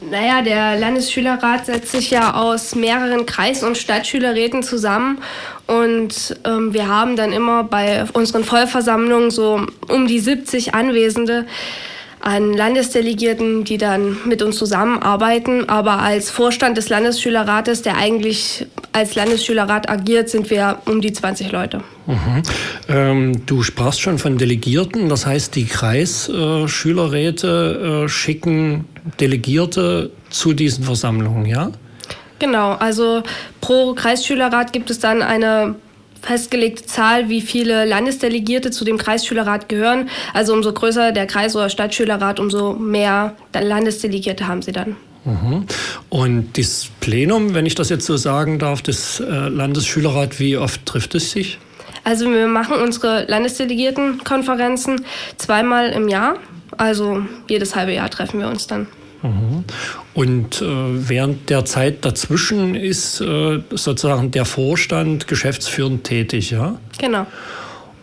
Naja, der Landesschülerrat setzt sich ja aus mehreren Kreis- und Stadtschülerräten zusammen und ähm, wir haben dann immer bei unseren Vollversammlungen so um die 70 Anwesende an Landesdelegierten, die dann mit uns zusammenarbeiten. Aber als Vorstand des Landesschülerrates, der eigentlich als Landesschülerrat agiert, sind wir um die 20 Leute. Mhm. Ähm, du sprachst schon von Delegierten, das heißt, die Kreisschülerräte äh, schicken Delegierte zu diesen Versammlungen, ja? Genau, also pro Kreisschülerrat gibt es dann eine festgelegte Zahl, wie viele Landesdelegierte zu dem Kreisschülerrat gehören. Also umso größer der Kreis- oder Stadtschülerrat, umso mehr Landesdelegierte haben sie dann. Mhm. Und das Plenum, wenn ich das jetzt so sagen darf, des äh, Landesschülerrat, wie oft trifft es sich? Also wir machen unsere Landesdelegiertenkonferenzen zweimal im Jahr. Also jedes halbe Jahr treffen wir uns dann. Mhm. Und äh, während der Zeit dazwischen ist äh, sozusagen der Vorstand geschäftsführend tätig, ja? Genau.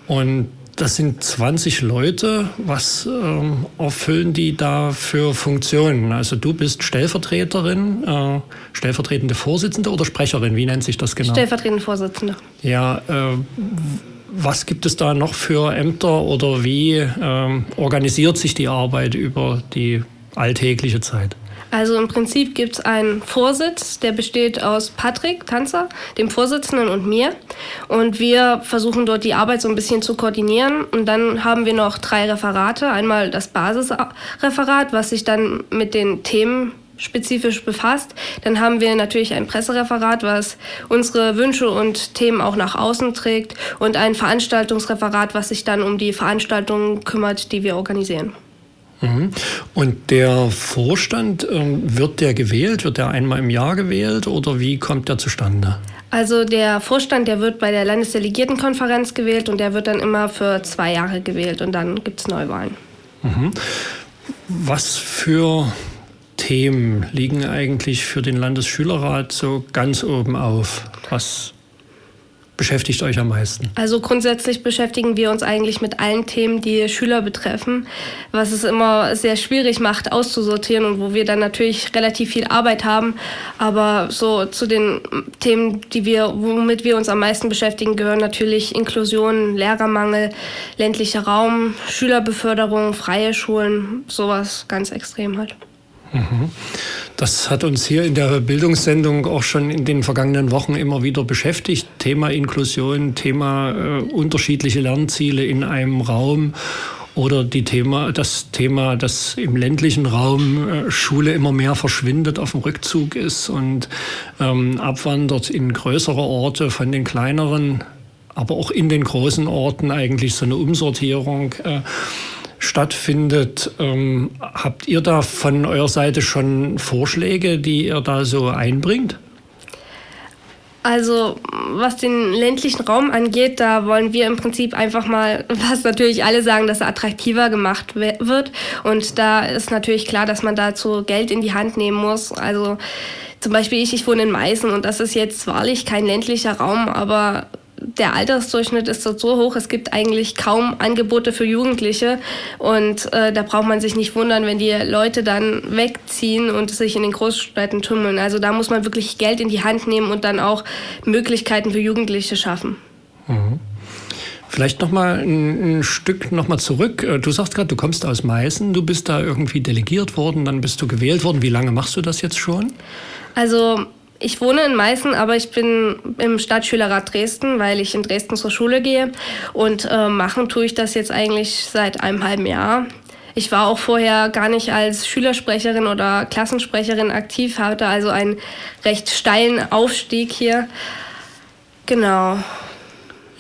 Und das sind 20 Leute. Was ähm, erfüllen die da für Funktionen? Also du bist Stellvertreterin, äh, stellvertretende Vorsitzende oder Sprecherin? Wie nennt sich das genau? Stellvertretende Vorsitzende. Ja, äh, was gibt es da noch für Ämter oder wie äh, organisiert sich die Arbeit über die alltägliche Zeit? Also im Prinzip gibt es einen Vorsitz, der besteht aus Patrick Tanzer, dem Vorsitzenden und mir. Und wir versuchen dort die Arbeit so ein bisschen zu koordinieren. Und dann haben wir noch drei Referate. Einmal das Basisreferat, was sich dann mit den Themen spezifisch befasst. Dann haben wir natürlich ein Pressereferat, was unsere Wünsche und Themen auch nach außen trägt und ein Veranstaltungsreferat, was sich dann um die Veranstaltungen kümmert, die wir organisieren. Mhm. Und der Vorstand, ähm, wird der gewählt? Wird der einmal im Jahr gewählt oder wie kommt der zustande? Also der Vorstand, der wird bei der Landesdelegiertenkonferenz gewählt und der wird dann immer für zwei Jahre gewählt und dann gibt es Neuwahlen. Mhm. Was für Themen liegen eigentlich für den Landesschülerrat so ganz oben auf? Was beschäftigt euch am meisten? Also grundsätzlich beschäftigen wir uns eigentlich mit allen Themen, die Schüler betreffen, was es immer sehr schwierig macht, auszusortieren und wo wir dann natürlich relativ viel Arbeit haben. Aber so zu den Themen, die wir, womit wir uns am meisten beschäftigen, gehören natürlich Inklusion, Lehrermangel, ländlicher Raum, Schülerbeförderung, freie Schulen, sowas ganz extrem halt. Das hat uns hier in der Bildungssendung auch schon in den vergangenen Wochen immer wieder beschäftigt. Thema Inklusion, Thema äh, unterschiedliche Lernziele in einem Raum oder die Thema, das Thema, dass im ländlichen Raum äh, Schule immer mehr verschwindet, auf dem Rückzug ist und ähm, abwandert in größere Orte von den kleineren, aber auch in den großen Orten eigentlich so eine Umsortierung. Äh, stattfindet. Ähm, habt ihr da von eurer Seite schon Vorschläge, die ihr da so einbringt? Also was den ländlichen Raum angeht, da wollen wir im Prinzip einfach mal, was natürlich alle sagen, dass er attraktiver gemacht wird. Und da ist natürlich klar, dass man dazu Geld in die Hand nehmen muss. Also zum Beispiel ich, ich wohne in Meißen und das ist jetzt wahrlich kein ländlicher Raum, aber der Altersdurchschnitt ist dort so hoch, es gibt eigentlich kaum Angebote für Jugendliche. Und äh, da braucht man sich nicht wundern, wenn die Leute dann wegziehen und sich in den Großstädten tummeln. Also da muss man wirklich Geld in die Hand nehmen und dann auch Möglichkeiten für Jugendliche schaffen. Mhm. Vielleicht noch mal ein, ein Stück noch mal zurück. Äh, du sagst gerade, du kommst aus Meißen, du bist da irgendwie delegiert worden, dann bist du gewählt worden. Wie lange machst du das jetzt schon? Also ich wohne in Meißen, aber ich bin im Stadtschülerrat Dresden, weil ich in Dresden zur Schule gehe. Und äh, machen tue ich das jetzt eigentlich seit einem halben Jahr. Ich war auch vorher gar nicht als Schülersprecherin oder Klassensprecherin aktiv, hatte also einen recht steilen Aufstieg hier. Genau.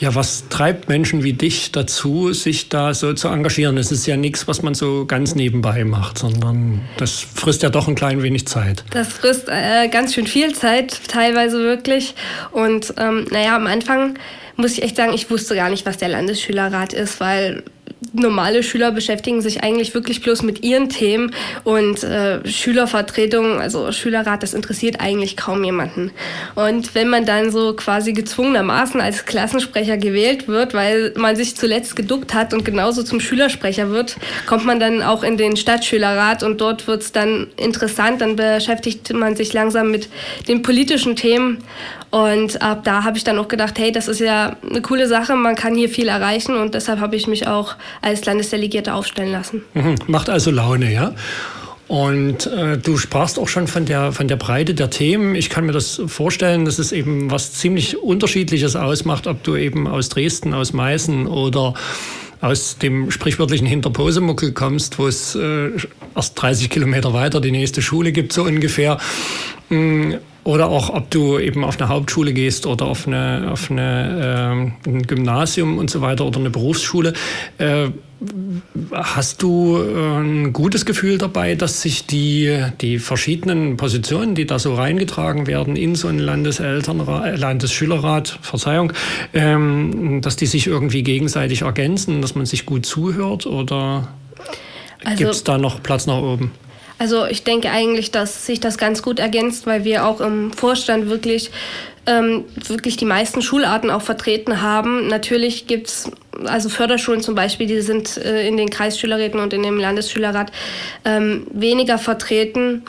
Ja, was treibt Menschen wie dich dazu, sich da so zu engagieren? Es ist ja nichts, was man so ganz nebenbei macht, sondern das frisst ja doch ein klein wenig Zeit. Das frisst äh, ganz schön viel Zeit, teilweise wirklich. Und ähm, naja, am Anfang muss ich echt sagen, ich wusste gar nicht, was der Landesschülerrat ist, weil normale Schüler beschäftigen sich eigentlich wirklich bloß mit ihren Themen und äh, Schülervertretung, also Schülerrat, das interessiert eigentlich kaum jemanden. Und wenn man dann so quasi gezwungenermaßen als Klassensprecher gewählt wird, weil man sich zuletzt geduckt hat und genauso zum Schülersprecher wird, kommt man dann auch in den Stadtschülerrat und dort wird es dann interessant, dann beschäftigt man sich langsam mit den politischen Themen und ab da habe ich dann auch gedacht, hey, das ist ja eine coole Sache, man kann hier viel erreichen und deshalb habe ich mich auch als Landesdelegierte aufstellen lassen. Mhm, macht also Laune, ja? Und äh, du sprachst auch schon von der, von der Breite der Themen. Ich kann mir das vorstellen, dass es eben was ziemlich Unterschiedliches ausmacht, ob du eben aus Dresden, aus Meißen oder aus dem sprichwörtlichen Hinterposemuckel kommst, wo es äh, erst 30 Kilometer weiter die nächste Schule gibt, so ungefähr. Oder auch, ob du eben auf eine Hauptschule gehst oder auf, eine, auf eine, äh, ein Gymnasium und so weiter oder eine Berufsschule. Äh, hast du äh, ein gutes Gefühl dabei, dass sich die, die verschiedenen Positionen, die da so reingetragen werden in so einen Landeselternrat, äh, Landesschülerrat, Verzeihung, ähm, dass die sich irgendwie gegenseitig ergänzen, dass man sich gut zuhört oder also, gibt es da noch Platz nach oben? Also ich denke eigentlich, dass sich das ganz gut ergänzt, weil wir auch im Vorstand wirklich, ähm, wirklich die meisten Schularten auch vertreten haben. Natürlich gibt es also Förderschulen zum Beispiel, die sind äh, in den Kreisschülerräten und in dem Landesschülerrat ähm, weniger vertreten.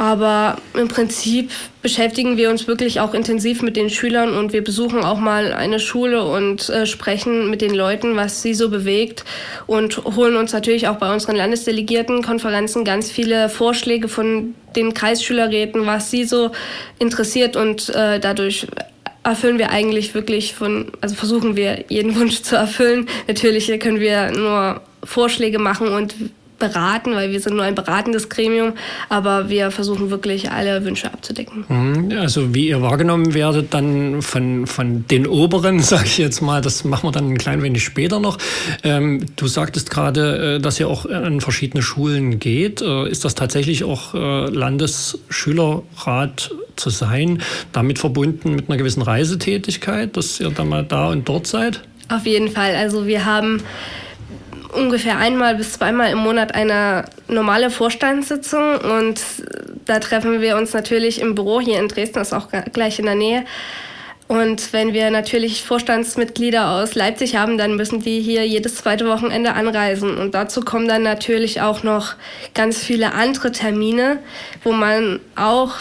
Aber im Prinzip beschäftigen wir uns wirklich auch intensiv mit den Schülern und wir besuchen auch mal eine Schule und äh, sprechen mit den Leuten, was sie so bewegt und holen uns natürlich auch bei unseren Landesdelegiertenkonferenzen ganz viele Vorschläge von den Kreisschülerräten, was sie so interessiert und äh, dadurch erfüllen wir eigentlich wirklich von, also versuchen wir jeden Wunsch zu erfüllen. Natürlich können wir nur Vorschläge machen und beraten, weil wir sind nur ein beratendes Gremium, aber wir versuchen wirklich alle Wünsche abzudecken. Mhm. Also wie ihr wahrgenommen werdet dann von, von den Oberen, sage ich jetzt mal, das machen wir dann ein klein wenig später noch. Ähm, du sagtest gerade, äh, dass ihr auch an verschiedene Schulen geht. Äh, ist das tatsächlich auch äh, Landesschülerrat zu sein, damit verbunden mit einer gewissen Reisetätigkeit, dass ihr da mal da und dort seid? Auf jeden Fall. Also wir haben ungefähr einmal bis zweimal im Monat eine normale Vorstandssitzung und da treffen wir uns natürlich im Büro hier in Dresden, das ist auch gleich in der Nähe. Und wenn wir natürlich Vorstandsmitglieder aus Leipzig haben, dann müssen die hier jedes zweite Wochenende anreisen. Und dazu kommen dann natürlich auch noch ganz viele andere Termine, wo man auch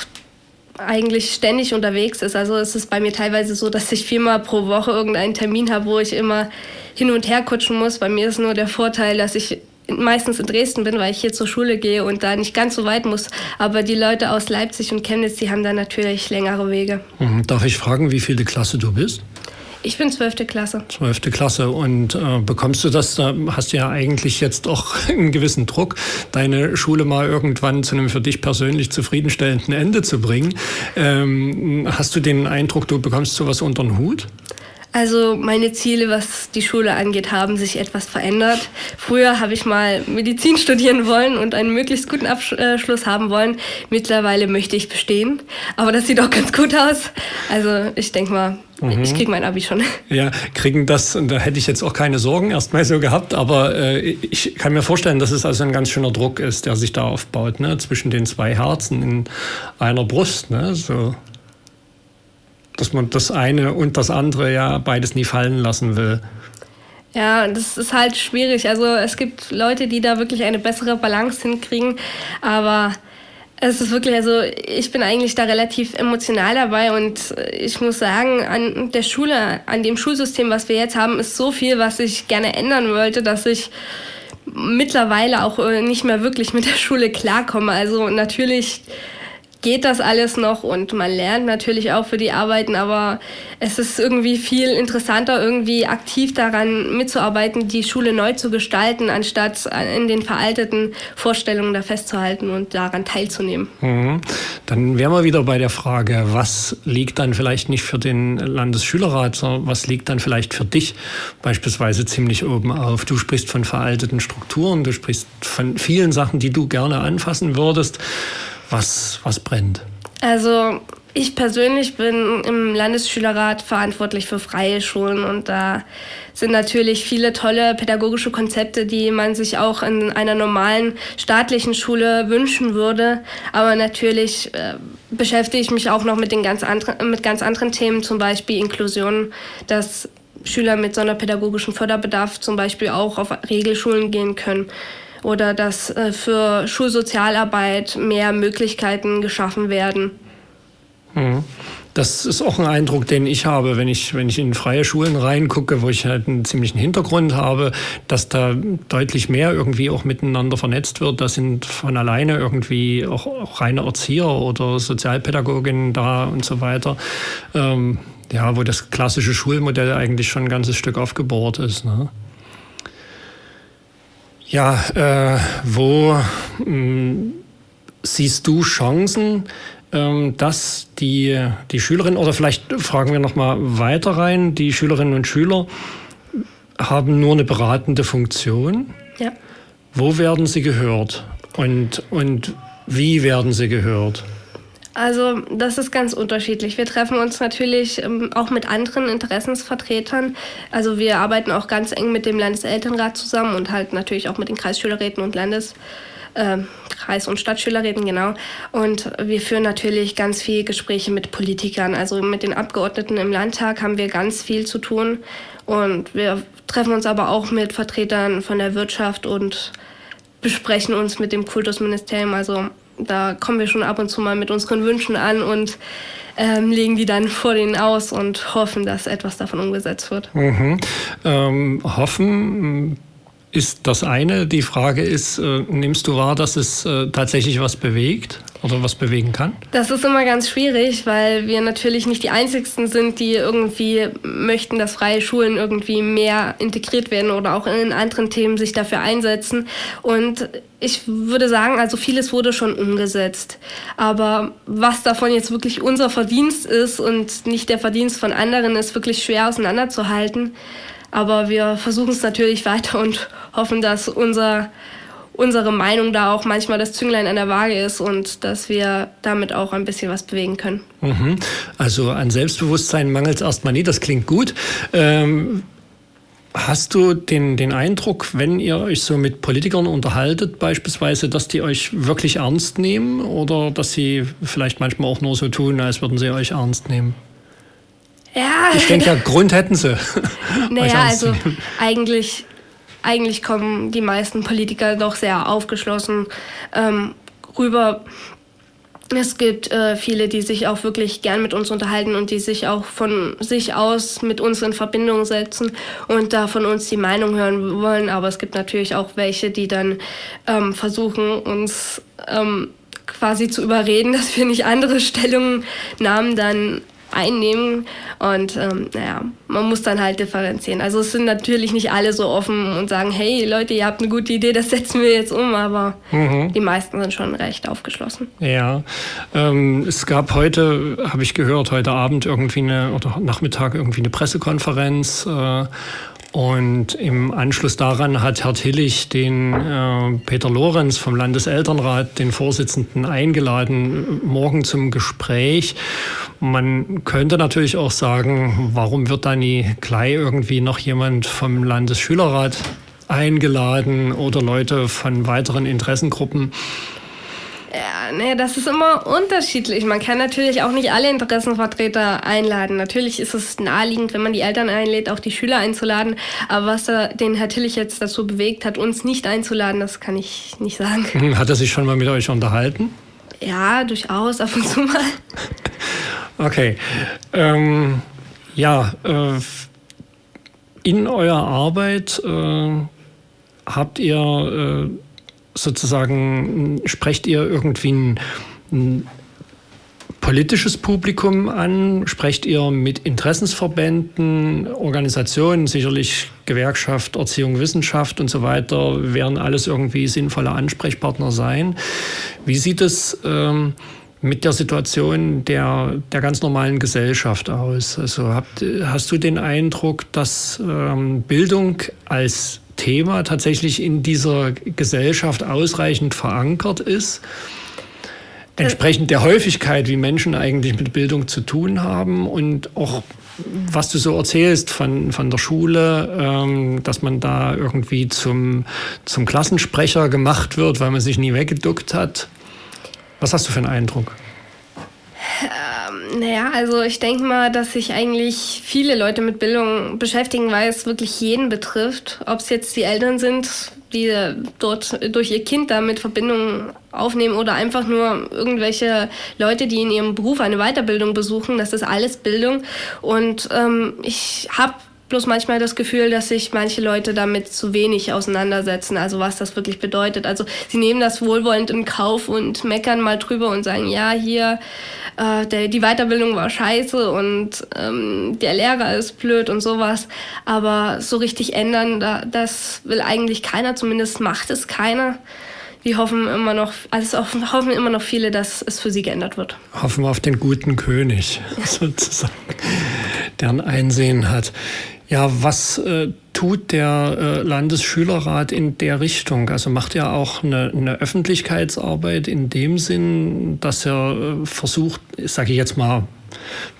eigentlich ständig unterwegs ist. Also es ist bei mir teilweise so, dass ich viermal pro Woche irgendeinen Termin habe, wo ich immer hin und her kutschen muss. Bei mir ist nur der Vorteil, dass ich meistens in Dresden bin, weil ich hier zur Schule gehe und da nicht ganz so weit muss. Aber die Leute aus Leipzig und Chemnitz, die haben da natürlich längere Wege. Mhm. Darf ich fragen, wie viele Klasse du bist? Ich bin zwölfte Klasse. Zwölfte Klasse. Und äh, bekommst du das, da hast du ja eigentlich jetzt auch einen gewissen Druck, deine Schule mal irgendwann zu einem für dich persönlich zufriedenstellenden Ende zu bringen. Ähm, hast du den Eindruck, du bekommst sowas unter den Hut? Also meine Ziele, was die Schule angeht, haben sich etwas verändert. Früher habe ich mal Medizin studieren wollen und einen möglichst guten Abschluss haben wollen. Mittlerweile möchte ich bestehen, aber das sieht auch ganz gut aus. Also ich denke mal, mhm. ich kriege mein Abi schon. Ja, kriegen das, und da hätte ich jetzt auch keine Sorgen erstmal so gehabt, aber äh, ich kann mir vorstellen, dass es also ein ganz schöner Druck ist, der sich da aufbaut, ne? zwischen den zwei Herzen in einer Brust. Ne? So dass man das eine und das andere ja beides nie fallen lassen will. Ja, das ist halt schwierig. Also es gibt Leute, die da wirklich eine bessere Balance hinkriegen, aber es ist wirklich, also ich bin eigentlich da relativ emotional dabei und ich muss sagen, an der Schule, an dem Schulsystem, was wir jetzt haben, ist so viel, was ich gerne ändern wollte, dass ich mittlerweile auch äh, nicht mehr wirklich mit der Schule klarkomme. Also natürlich geht das alles noch und man lernt natürlich auch für die Arbeiten, aber es ist irgendwie viel interessanter, irgendwie aktiv daran mitzuarbeiten, die Schule neu zu gestalten, anstatt in den veralteten Vorstellungen da festzuhalten und daran teilzunehmen. Mhm. Dann wären wir wieder bei der Frage, was liegt dann vielleicht nicht für den Landesschülerrat, sondern was liegt dann vielleicht für dich beispielsweise ziemlich oben auf? Du sprichst von veralteten Strukturen, du sprichst von vielen Sachen, die du gerne anfassen würdest. Was, was brennt? Also Ich persönlich bin im Landesschülerrat verantwortlich für freie Schulen und da sind natürlich viele tolle pädagogische Konzepte, die man sich auch in einer normalen staatlichen Schule wünschen würde. Aber natürlich äh, beschäftige ich mich auch noch mit, den ganz anderen, mit ganz anderen Themen, zum Beispiel Inklusion, dass Schüler mit sonderpädagogischem Förderbedarf zum Beispiel auch auf Regelschulen gehen können oder dass äh, für Schulsozialarbeit mehr Möglichkeiten geschaffen werden. Mhm. Das ist auch ein Eindruck, den ich habe, wenn ich, wenn ich in freie Schulen reingucke, wo ich halt einen ziemlichen Hintergrund habe, dass da deutlich mehr irgendwie auch miteinander vernetzt wird. Da sind von alleine irgendwie auch, auch reine Erzieher oder Sozialpädagoginnen da und so weiter. Ähm, ja, wo das klassische Schulmodell eigentlich schon ein ganzes Stück aufgebohrt ist. Ne? Ja, äh, wo mh, hm, siehst du Chancen, ähm, dass die, die Schülerinnen, oder vielleicht fragen wir nochmal weiter rein, die Schülerinnen und Schüler haben nur eine beratende Funktion. Ja. Wo werden sie gehört und, und wie werden sie gehört? Also das ist ganz unterschiedlich. Wir treffen uns natürlich ähm, auch mit anderen Interessensvertretern. Also wir arbeiten auch ganz eng mit dem Landeselternrat zusammen und halt natürlich auch mit den Kreisschülerräten und Landes äh, Kreis- und Stadtschülerräten, genau. Und wir führen natürlich ganz viele Gespräche mit Politikern. Also mit den Abgeordneten im Landtag haben wir ganz viel zu tun. Und wir treffen uns aber auch mit Vertretern von der Wirtschaft und besprechen uns mit dem Kultusministerium. Also da kommen wir schon ab und zu mal mit unseren Wünschen an und ähm, legen die dann vor denen aus und hoffen, dass etwas davon umgesetzt wird. Mhm. Ähm, hoffen ist das eine. Die Frage ist, äh, nimmst du wahr, dass es äh, tatsächlich was bewegt oder was bewegen kann? Das ist immer ganz schwierig, weil wir natürlich nicht die Einzigsten sind, die irgendwie möchten, dass freie Schulen irgendwie mehr integriert werden oder auch in anderen Themen sich dafür einsetzen. Und ich würde sagen, also vieles wurde schon umgesetzt. Aber was davon jetzt wirklich unser Verdienst ist und nicht der Verdienst von anderen, ist wirklich schwer auseinanderzuhalten. Aber wir versuchen es natürlich weiter und hoffen, dass unser, unsere Meinung da auch manchmal das Zünglein an der Waage ist und dass wir damit auch ein bisschen was bewegen können. Mhm. Also an Selbstbewusstsein mangelt es erstmal nie, das klingt gut. Ähm Hast du den, den Eindruck, wenn ihr euch so mit Politikern unterhaltet, beispielsweise, dass die euch wirklich ernst nehmen oder dass sie vielleicht manchmal auch nur so tun, als würden sie euch ernst nehmen? Ja. Ich denke ja, Grund hätten sie. Naja, also eigentlich, eigentlich kommen die meisten Politiker doch sehr aufgeschlossen ähm, rüber. Es gibt äh, viele, die sich auch wirklich gern mit uns unterhalten und die sich auch von sich aus mit uns in Verbindung setzen und da von uns die Meinung hören wollen. Aber es gibt natürlich auch welche, die dann ähm, versuchen, uns ähm, quasi zu überreden, dass wir nicht andere Stellungnahmen dann einnehmen. Und ähm, naja, man muss dann halt differenzieren. Also es sind natürlich nicht alle so offen und sagen, hey Leute, ihr habt eine gute Idee, das setzen wir jetzt um, aber mhm. die meisten sind schon recht aufgeschlossen. Ja, ähm, es gab heute, habe ich gehört, heute Abend irgendwie eine, oder Nachmittag irgendwie eine Pressekonferenz. Äh, und im Anschluss daran hat Herr Tillich den äh, Peter Lorenz vom Landeselternrat, den Vorsitzenden, eingeladen, morgen zum Gespräch. Man könnte natürlich auch sagen, warum wird da nie gleich irgendwie noch jemand vom Landesschülerrat eingeladen oder Leute von weiteren Interessengruppen? Ja, nee, das ist immer unterschiedlich. Man kann natürlich auch nicht alle Interessenvertreter einladen. Natürlich ist es naheliegend, wenn man die Eltern einlädt, auch die Schüler einzuladen. Aber was da den Herr Tillich jetzt dazu bewegt hat, uns nicht einzuladen, das kann ich nicht sagen. Hat er sich schon mal mit euch unterhalten? Ja, durchaus, ab und zu mal. Okay. Ähm, ja, äh, in eurer Arbeit äh, habt ihr äh, sozusagen, sprecht ihr irgendwie ein, ein politisches Publikum an? Sprecht ihr mit Interessensverbänden, Organisationen, sicherlich Gewerkschaft, Erziehung, Wissenschaft und so weiter, werden alles irgendwie sinnvolle Ansprechpartner sein? Wie sieht es ähm, mit der Situation der, der ganz normalen Gesellschaft aus? Also habt, hast du den Eindruck, dass ähm, Bildung als Thema tatsächlich in dieser Gesellschaft ausreichend verankert ist? Entsprechend der Häufigkeit, wie Menschen eigentlich mit Bildung zu tun haben und auch was du so erzählst von, von der Schule, ähm, dass man da irgendwie zum, zum Klassensprecher gemacht wird, weil man sich nie weggeduckt hat. Was hast du für einen Eindruck? Naja, also ich denke mal, dass sich eigentlich viele Leute mit Bildung beschäftigen, weil es wirklich jeden betrifft. Ob es jetzt die Eltern sind, die dort durch ihr Kind damit Verbindung aufnehmen oder einfach nur irgendwelche Leute, die in ihrem Beruf eine Weiterbildung besuchen. Das ist alles Bildung. Und ähm, ich habe bloß manchmal das Gefühl, dass sich manche Leute damit zu wenig auseinandersetzen, also was das wirklich bedeutet. Also sie nehmen das wohlwollend in Kauf und meckern mal drüber und sagen, ja, hier, äh, der, die Weiterbildung war scheiße und ähm, der Lehrer ist blöd und sowas. Aber so richtig ändern, da, das will eigentlich keiner, zumindest macht es keiner. Wir hoffen immer noch, also hoffen immer noch viele, dass es für sie geändert wird. Hoffen wir auf den guten König, sozusagen, der ein Einsehen hat. Ja, was äh, tut der äh, Landesschülerrat in der Richtung? Also macht er auch eine, eine Öffentlichkeitsarbeit in dem Sinn, dass er äh, versucht, sage ich jetzt mal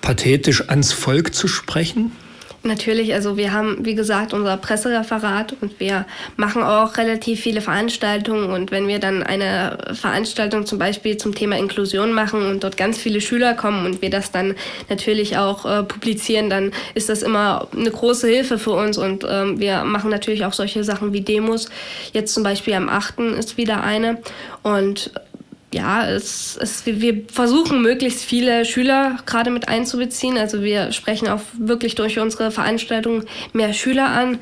pathetisch, ans Volk zu sprechen? Natürlich, also wir haben, wie gesagt, unser Pressereferat und wir machen auch relativ viele Veranstaltungen. Und wenn wir dann eine Veranstaltung zum Beispiel zum Thema Inklusion machen und dort ganz viele Schüler kommen und wir das dann natürlich auch äh, publizieren, dann ist das immer eine große Hilfe für uns. Und ähm, wir machen natürlich auch solche Sachen wie Demos. Jetzt zum Beispiel am 8. ist wieder eine. Und ja, es, es, wir versuchen möglichst viele Schüler gerade mit einzubeziehen. Also wir sprechen auch wirklich durch unsere Veranstaltung mehr Schüler an.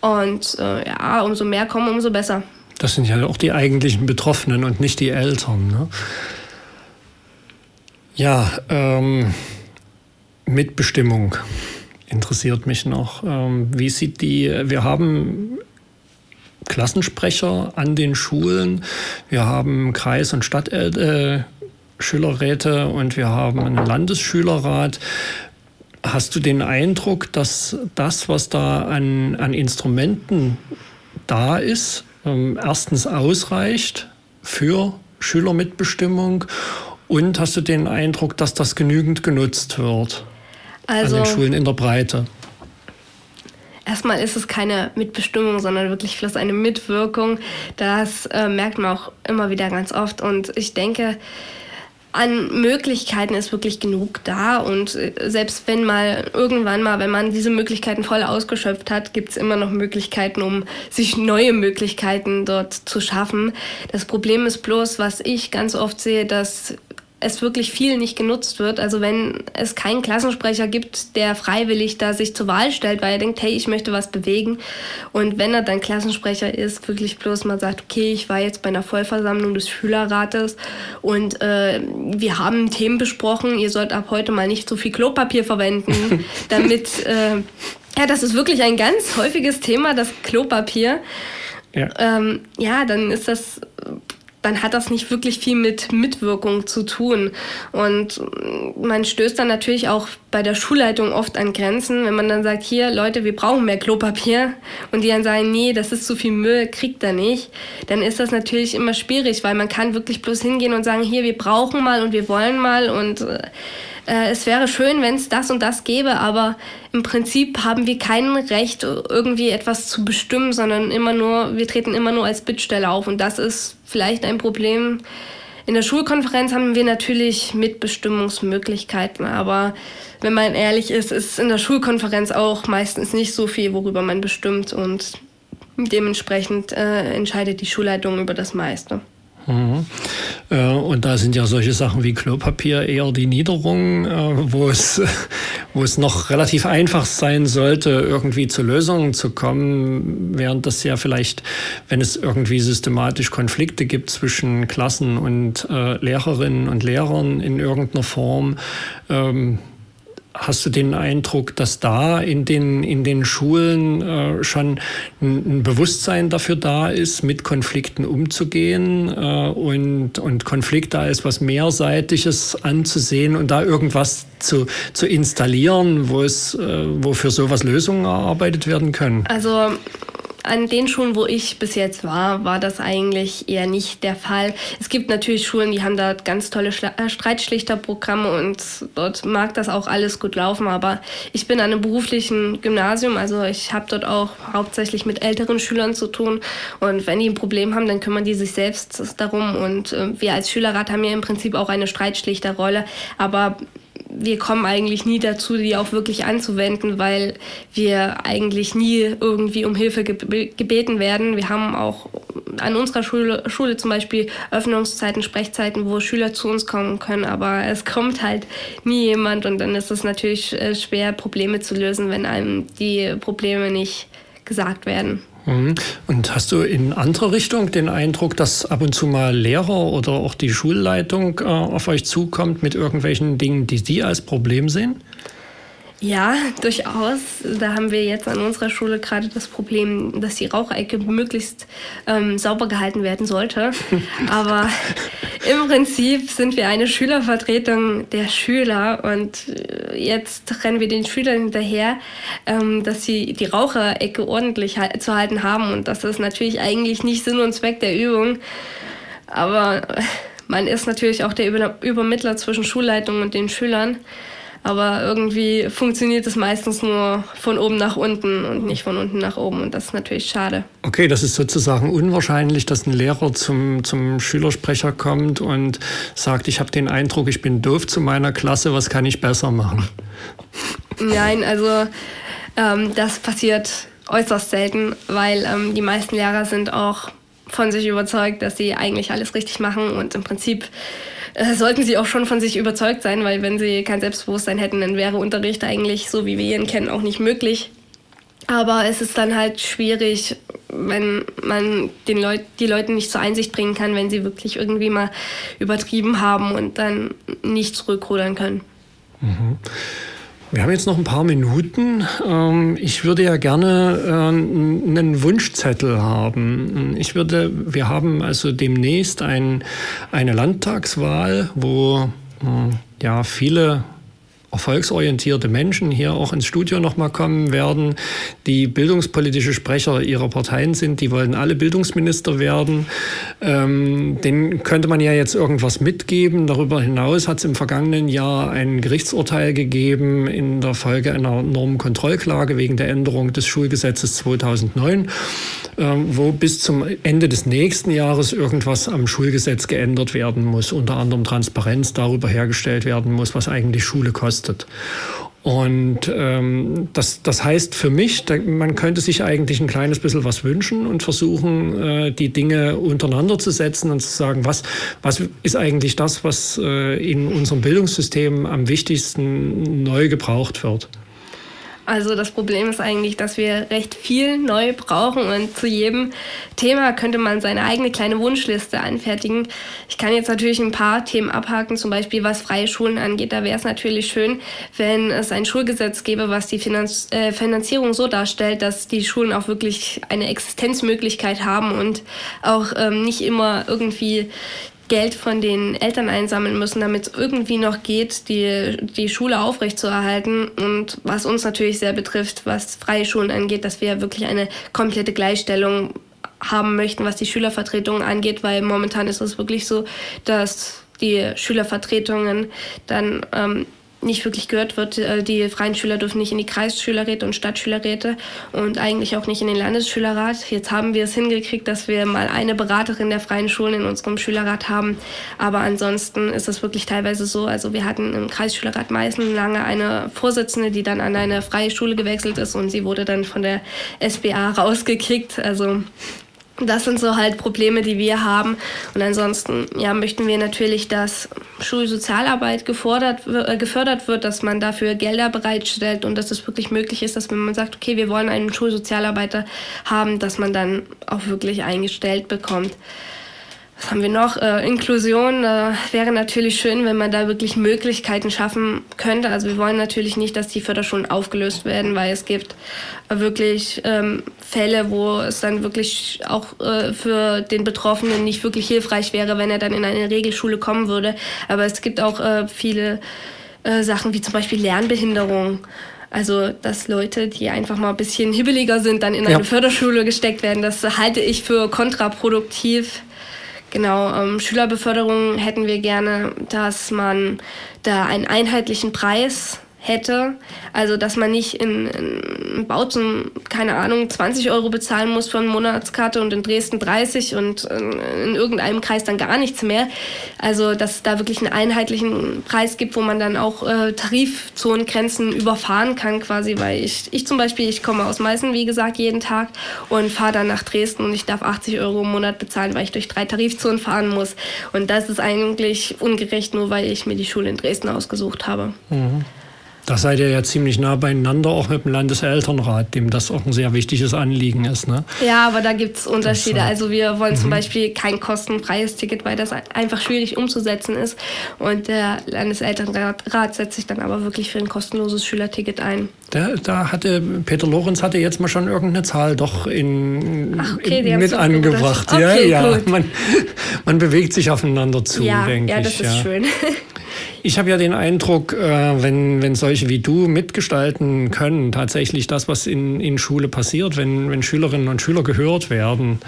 Und äh, ja, umso mehr kommen, umso besser. Das sind ja auch die eigentlichen Betroffenen und nicht die Eltern. Ne? Ja, ähm, Mitbestimmung interessiert mich noch. Ähm, wie sieht die, wir haben Klassensprecher an den Schulen. Wir haben Kreis- und Stadtschülerräte äh, und wir haben einen Landesschülerrat. Hast du den Eindruck, dass das, was da an, an Instrumenten da ist, ähm, erstens ausreicht für Schülermitbestimmung und hast du den Eindruck, dass das genügend genutzt wird also, an den Schulen in der Breite? Erstmal ist es keine Mitbestimmung, sondern wirklich bloß eine Mitwirkung. Das äh, merkt man auch immer wieder ganz oft. Und ich denke, an Möglichkeiten ist wirklich genug da und äh, selbst wenn mal irgendwann mal, wenn man diese Möglichkeiten voll ausgeschöpft hat, gibt es immer noch Möglichkeiten, um sich neue Möglichkeiten dort zu schaffen. Das Problem ist bloß, was ich ganz oft sehe, dass es wirklich viel nicht genutzt wird. Also wenn es keinen Klassensprecher gibt, der freiwillig da sich zur Wahl stellt, weil er denkt, hey, ich möchte was bewegen. Und wenn er dann Klassensprecher ist, wirklich bloß mal sagt, okay, ich war jetzt bei einer Vollversammlung des Schülerrates und äh, wir haben Themen besprochen, ihr sollt ab heute mal nicht so viel Klopapier verwenden, damit, äh, ja, das ist wirklich ein ganz häufiges Thema, das Klopapier. Ja. Ähm, ja, dann ist das dann hat das nicht wirklich viel mit Mitwirkung zu tun. Und man stößt dann natürlich auch bei der Schulleitung oft an Grenzen, wenn man dann sagt, hier Leute, wir brauchen mehr Klopapier. Und die dann sagen, nee, das ist zu viel Müll, kriegt er nicht, dann ist das natürlich immer schwierig, weil man kann wirklich bloß hingehen und sagen, hier, wir brauchen mal und wir wollen mal. Und äh, es wäre schön, wenn es das und das gäbe, aber im Prinzip haben wir kein Recht, irgendwie etwas zu bestimmen, sondern immer nur, wir treten immer nur als Bittsteller auf. Und das ist vielleicht ein Problem. In der Schulkonferenz haben wir natürlich Mitbestimmungsmöglichkeiten, aber wenn man ehrlich ist, ist in der Schulkonferenz auch meistens nicht so viel, worüber man bestimmt und dementsprechend äh, entscheidet die Schulleitung über das meiste. Mhm. Äh, und da sind ja solche Sachen wie Klopapier eher die Niederung, äh, wo es, wo es noch relativ einfach sein sollte, irgendwie zu Lösungen zu kommen, während das ja vielleicht, wenn es irgendwie systematisch Konflikte gibt zwischen Klassen und äh, Lehrerinnen und Lehrern in irgendeiner Form, ähm, Hast du den Eindruck, dass da in den, in den Schulen äh, schon ein, Bewusstsein dafür da ist, mit Konflikten umzugehen äh, und, und Konflikte als was Mehrseitiges anzusehen und da irgendwas zu, zu installieren, wo es, äh, wo für sowas Lösungen erarbeitet werden können? Also an den Schulen, wo ich bis jetzt war, war das eigentlich eher nicht der Fall. Es gibt natürlich Schulen, die haben da ganz tolle äh, Streitschlichterprogramme und dort mag das auch alles gut laufen. Aber ich bin an einem beruflichen Gymnasium, also ich habe dort auch hauptsächlich mit älteren Schülern zu tun. Und wenn die ein Problem haben, dann kümmern die sich selbst darum. Und äh, wir als Schülerrat haben ja im Prinzip auch eine Streitschlichterrolle. Aber wir kommen eigentlich nie dazu, die auch wirklich anzuwenden, weil wir eigentlich nie irgendwie um Hilfe gebeten werden. Wir haben auch an unserer Schule, Schule zum Beispiel Öffnungszeiten, Sprechzeiten, wo Schüler zu uns kommen können, aber es kommt halt nie jemand und dann ist es natürlich äh, schwer, Probleme zu lösen, wenn einem die Probleme nicht gesagt werden. Mhm. Und hast du in anderer Richtung den Eindruck, dass ab und zu mal Lehrer oder auch die Schulleitung äh, auf euch zukommt mit irgendwelchen Dingen, die Sie als Problem sehen? Ja, durchaus. Da haben wir jetzt an unserer Schule gerade das Problem, dass die Raucherecke möglichst ähm, sauber gehalten werden sollte. Aber im Prinzip sind wir eine Schülervertretung der Schüler und äh, jetzt rennen wir den Schülern hinterher, ähm, dass sie die Raucherecke ordentlich zu halten haben und das ist natürlich eigentlich nicht Sinn und Zweck der Übung. Aber man ist natürlich auch der Übermittler zwischen Schulleitung und den Schülern. Aber irgendwie funktioniert es meistens nur von oben nach unten und nicht von unten nach oben. Und das ist natürlich schade. Okay, das ist sozusagen unwahrscheinlich, dass ein Lehrer zum, zum Schülersprecher kommt und sagt, ich habe den Eindruck, ich bin doof zu meiner Klasse, was kann ich besser machen? Nein, also ähm, das passiert äußerst selten, weil ähm, die meisten Lehrer sind auch von sich überzeugt, dass sie eigentlich alles richtig machen und im Prinzip äh, sollten sie auch schon von sich überzeugt sein, weil wenn sie kein Selbstbewusstsein hätten, dann wäre Unterricht eigentlich, so wie wir ihn kennen, auch nicht möglich. Aber es ist dann halt schwierig, wenn man den Leut die Leute nicht zur Einsicht bringen kann, wenn sie wirklich irgendwie mal übertrieben haben und dann nicht zurückrudern können. Mhm. Wir haben jetzt noch ein paar Minuten. Ähm, ich würde ja gerne äh, einen Wunschzettel haben. Ich würde, wir haben also demnächst ein, eine Landtagswahl, wo äh, ja viele erfolgsorientierte Menschen hier auch ins Studio nochmal kommen werden, die bildungspolitische Sprecher ihrer Parteien sind. Die wollen alle Bildungsminister werden. Ähm, denen könnte man ja jetzt irgendwas mitgeben. Darüber hinaus hat es im vergangenen Jahr ein Gerichtsurteil gegeben in der Folge einer Normenkontrollklage wegen der Änderung des Schulgesetzes 2009, ähm, wo bis zum Ende des nächsten Jahres irgendwas am Schulgesetz geändert werden muss, unter anderem Transparenz darüber hergestellt werden muss, was eigentlich Schule kostet kostet. Und ähm, das, das heißt für mich, da, man könnte sich eigentlich ein kleines bisschen was wünschen und versuchen, äh, die Dinge untereinander zu setzen und zu sagen, was, was ist eigentlich das, was äh, in unserem Bildungssystem am wichtigsten neu gebraucht wird. Also das Problem ist eigentlich, dass wir recht viel neu brauchen und zu jedem Thema könnte man seine eigene kleine Wunschliste anfertigen. Ich kann jetzt natürlich ein paar Themen abhaken, zum Beispiel was freie Schulen angeht. Da wäre es natürlich schön, wenn es ein Schulgesetz gäbe, was die Finanz äh, Finanzierung so darstellt, dass die Schulen auch wirklich eine Existenzmöglichkeit haben und auch ähm, nicht immer irgendwie Geld von den Eltern einsammeln müssen, damit es irgendwie noch geht, die, die Schule aufrechtzuerhalten. Und was uns natürlich sehr betrifft, was freie Schulen angeht, dass wir wirklich eine komplette Gleichstellung haben möchten, was die Schülervertretungen angeht, weil momentan ist es wirklich so, dass die Schülervertretungen dann ähm, nicht wirklich gehört wird. Äh, die freien Schüler dürfen nicht in die Kreisschülerräte und Stadtschülerräte und eigentlich auch nicht in den Landesschülerrat. Jetzt haben wir es hingekriegt, dass wir mal eine Beraterin der freien Schulen in unserem Schülerrat haben. Aber ansonsten ist es wirklich teilweise so. Also wir hatten im Kreisschülerrat Meißen lange eine Vorsitzende, die dann an eine freie Schule gewechselt ist und sie wurde dann von der SBA rausgekickt. Also das sind so halt Probleme, die wir haben. Und ansonsten ja, möchten wir natürlich, dass Schulsozialarbeit gefordert, äh, gefördert wird, dass man dafür Gelder bereitstellt und dass es wirklich möglich ist, dass wenn man sagt, okay, wir wollen einen Schulsozialarbeiter haben, dass man dann auch wirklich eingestellt bekommt. Was haben wir noch? Äh, Inklusion äh, wäre natürlich schön, wenn man da wirklich Möglichkeiten schaffen könnte. Also wir wollen natürlich nicht, dass die Förderschulen aufgelöst werden, weil es gibt äh, wirklich ähm, Fälle, wo es dann wirklich auch äh, für den Betroffenen nicht wirklich hilfreich wäre, wenn er dann in eine Regelschule kommen würde. Aber es gibt auch äh, viele äh, Sachen wie zum Beispiel Lernbehinderung Also, dass Leute, die einfach mal ein bisschen hibbeliger sind, dann in eine Förderschule gesteckt werden, das halte ich für kontraproduktiv. Genau, ähm, Schülerbeförderung hätten wir gerne, dass man da einen einheitlichen Preis hätte. Also, dass man nicht in, in Bautzen, keine Ahnung, 20 Euro bezahlen muss für eine Monatskarte und in Dresden 30 und in, in irgendeinem Kreis dann gar nichts mehr. Also, dass es da wirklich einen einheitlichen Preis gibt, wo man dann auch äh, Tarifzonengrenzen überfahren kann quasi, weil ich, ich zum Beispiel, ich komme aus Meißen, wie gesagt, jeden Tag und fahre dann nach Dresden und ich darf 80 Euro im Monat bezahlen, weil ich durch drei Tarifzonen fahren muss. Und das ist eigentlich ungerecht, nur weil ich mir die Schule in Dresden ausgesucht habe. Mhm. Da seid ihr ja ziemlich nah beieinander, auch mit dem Landeselternrat, dem das auch ein sehr wichtiges Anliegen ist. Ne? Ja, aber da gibt es Unterschiede. Also wir wollen mhm. zum Beispiel kein kostenfreies Ticket, weil das einfach schwierig umzusetzen ist. Und der Landeselternrat setzt sich dann aber wirklich für ein kostenloses Schülerticket ein. Da, da hatte Peter Lorenz hatte jetzt mal schon irgendeine Zahl doch in, Ach, okay, in mit angebracht. Ja, ja. Man, man bewegt sich aufeinander zu, ja, denke ja, das ich. Ist schön. Ich habe ja den Eindruck, äh, wenn, wenn solche wie du mitgestalten können, tatsächlich das, was in, in Schule passiert, wenn, wenn Schülerinnen und Schüler gehört werden,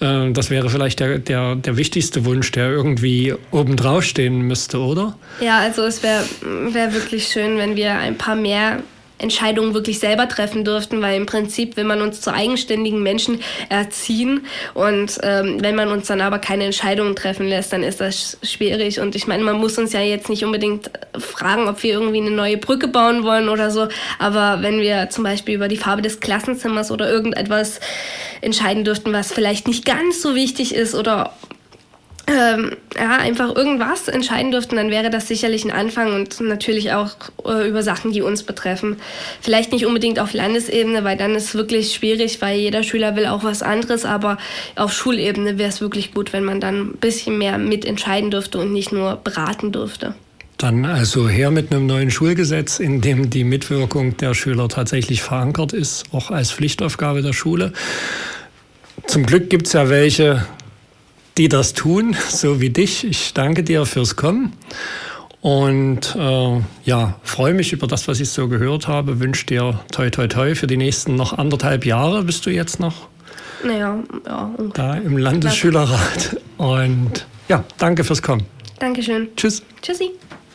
äh, das wäre vielleicht der, der, der wichtigste Wunsch, der irgendwie obendrauf stehen müsste, oder? Ja, also es wäre wär wirklich schön, wenn wir ein paar mehr Entscheidungen wirklich selber treffen dürften, weil im Prinzip will man uns zu eigenständigen Menschen erziehen. Und ähm, wenn man uns dann aber keine Entscheidungen treffen lässt, dann ist das schwierig. Und ich meine, man muss uns ja jetzt nicht unbedingt fragen, ob wir irgendwie eine neue Brücke bauen wollen oder so, aber wenn wir zum Beispiel über die Farbe des Klassenzimmers oder irgendetwas entscheiden dürften, was vielleicht nicht ganz so wichtig ist oder ähm, ja, einfach irgendwas entscheiden dürften, dann wäre das sicherlich ein Anfang und natürlich auch äh, über Sachen, die uns betreffen. Vielleicht nicht unbedingt auf Landesebene, weil dann ist es wirklich schwierig, weil jeder Schüler will auch was anderes, aber auf Schulebene wäre es wirklich gut, wenn man dann ein bisschen mehr mitentscheiden dürfte und nicht nur beraten dürfte. Dann also her mit einem neuen Schulgesetz, in dem die Mitwirkung der Schüler tatsächlich verankert ist, auch als Pflichtaufgabe der Schule. Zum Glück gibt es ja welche, die das tun, so wie dich. Ich danke dir fürs Kommen und äh, ja, freue mich über das, was ich so gehört habe. Wünsche dir toi toi toi für die nächsten noch anderthalb Jahre. Bist du jetzt noch naja, ja, da im Landesschülerrat? Und ja, danke fürs Kommen. Dankeschön. Tschüss. Tschüssi.